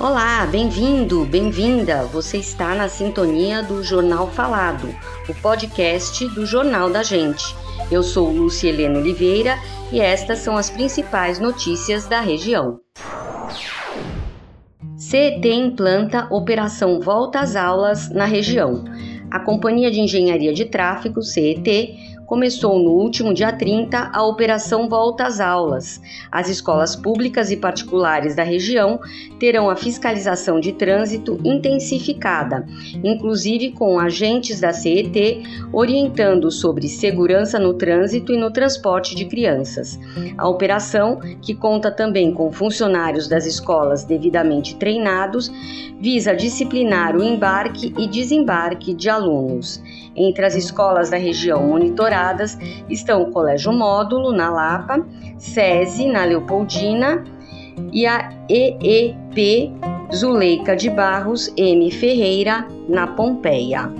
Olá, bem-vindo, bem-vinda. Você está na sintonia do Jornal Falado, o podcast do Jornal da Gente. Eu sou Lúcia Helena Oliveira e estas são as principais notícias da região. CET implanta Operação Volta às Aulas na região. A Companhia de Engenharia de Tráfego, CET, começou no último dia 30 a Operação Volta às Aulas. As escolas públicas e particulares da região terão a fiscalização de trânsito intensificada, inclusive com agentes da CET orientando sobre segurança no trânsito e no transporte de crianças. A operação, que conta também com funcionários das escolas devidamente treinados, visa disciplinar o embarque e desembarque de alunos. Entre as escolas da região monitoradas estão o Colégio Módulo, na Lapa, SESI, na Leopoldina, e a EEP Zuleika de Barros M. Ferreira, na Pompeia.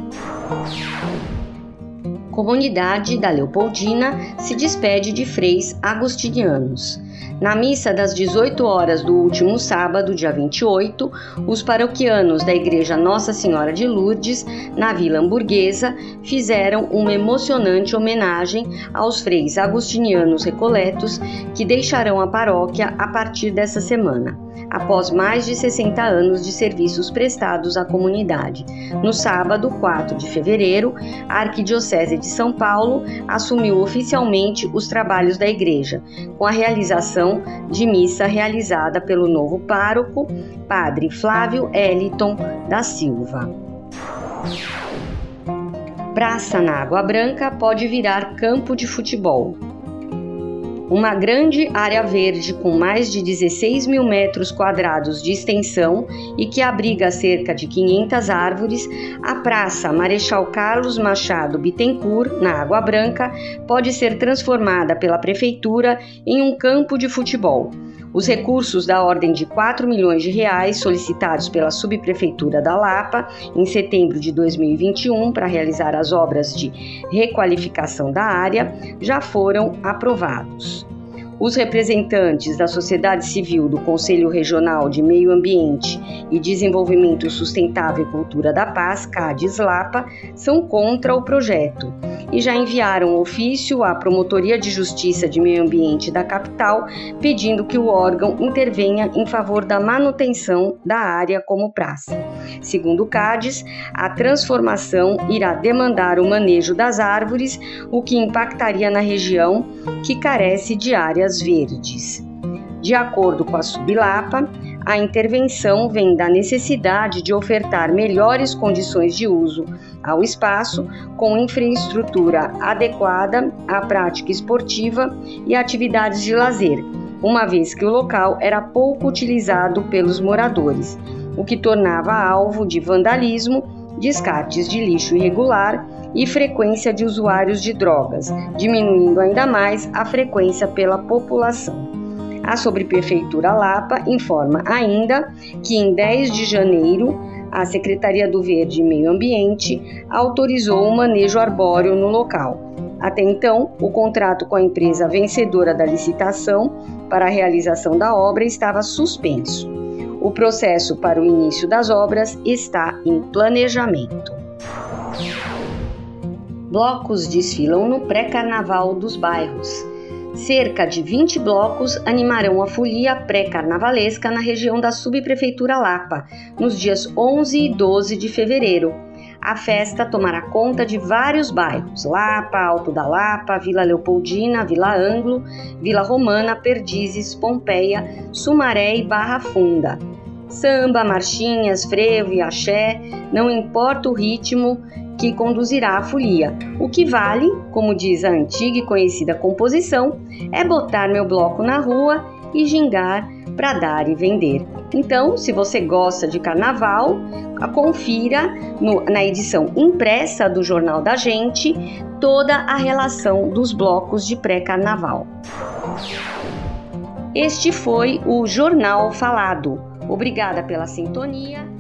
Comunidade da Leopoldina se despede de freis agostinianos. Na missa das 18 horas do último sábado, dia 28, os paroquianos da Igreja Nossa Senhora de Lourdes, na Vila Hamburguesa, fizeram uma emocionante homenagem aos freis agostinianos recoletos que deixarão a paróquia a partir dessa semana após mais de 60 anos de serviços prestados à comunidade. No sábado, 4 de fevereiro, a Arquidiocese de São Paulo assumiu oficialmente os trabalhos da igreja, com a realização de missa realizada pelo novo pároco, Padre Flávio Eliton da Silva. Praça na Água Branca pode virar campo de futebol. Uma grande área verde com mais de 16 mil metros quadrados de extensão e que abriga cerca de 500 árvores, a Praça Marechal Carlos Machado Bittencourt, na Água Branca, pode ser transformada pela Prefeitura em um campo de futebol. Os recursos da ordem de 4 milhões de reais solicitados pela Subprefeitura da Lapa em setembro de 2021 para realizar as obras de requalificação da área já foram aprovados. Os representantes da sociedade civil do Conselho Regional de Meio Ambiente e Desenvolvimento Sustentável e Cultura da Paz, CADES Lapa, são contra o projeto e já enviaram ofício à Promotoria de Justiça de Meio Ambiente da capital pedindo que o órgão intervenha em favor da manutenção da área como praça. Segundo CADES, a transformação irá demandar o manejo das árvores, o que impactaria na região que carece de áreas verdes. De acordo com a Sublapa, a intervenção vem da necessidade de ofertar melhores condições de uso ao espaço, com infraestrutura adequada à prática esportiva e atividades de lazer, uma vez que o local era pouco utilizado pelos moradores, o que tornava alvo de vandalismo, descartes de lixo irregular e frequência de usuários de drogas, diminuindo ainda mais a frequência pela população. A Sobreprefeitura Lapa informa ainda que em 10 de janeiro a Secretaria do Verde e Meio Ambiente autorizou o manejo arbóreo no local. Até então, o contrato com a empresa vencedora da licitação para a realização da obra estava suspenso. O processo para o início das obras está em planejamento. Blocos desfilam no pré-carnaval dos bairros. Cerca de 20 blocos animarão a folia pré-carnavalesca na região da subprefeitura Lapa, nos dias 11 e 12 de fevereiro. A festa tomará conta de vários bairros: Lapa, Alto da Lapa, Vila Leopoldina, Vila Anglo, Vila Romana, Perdizes, Pompeia, Sumaré e Barra Funda. Samba, marchinhas, frevo e axé, não importa o ritmo, que conduzirá à folia. O que vale, como diz a antiga e conhecida composição, é botar meu bloco na rua e gingar para dar e vender. Então, se você gosta de carnaval, confira no, na edição impressa do Jornal da Gente toda a relação dos blocos de pré-carnaval. Este foi o Jornal Falado. Obrigada pela sintonia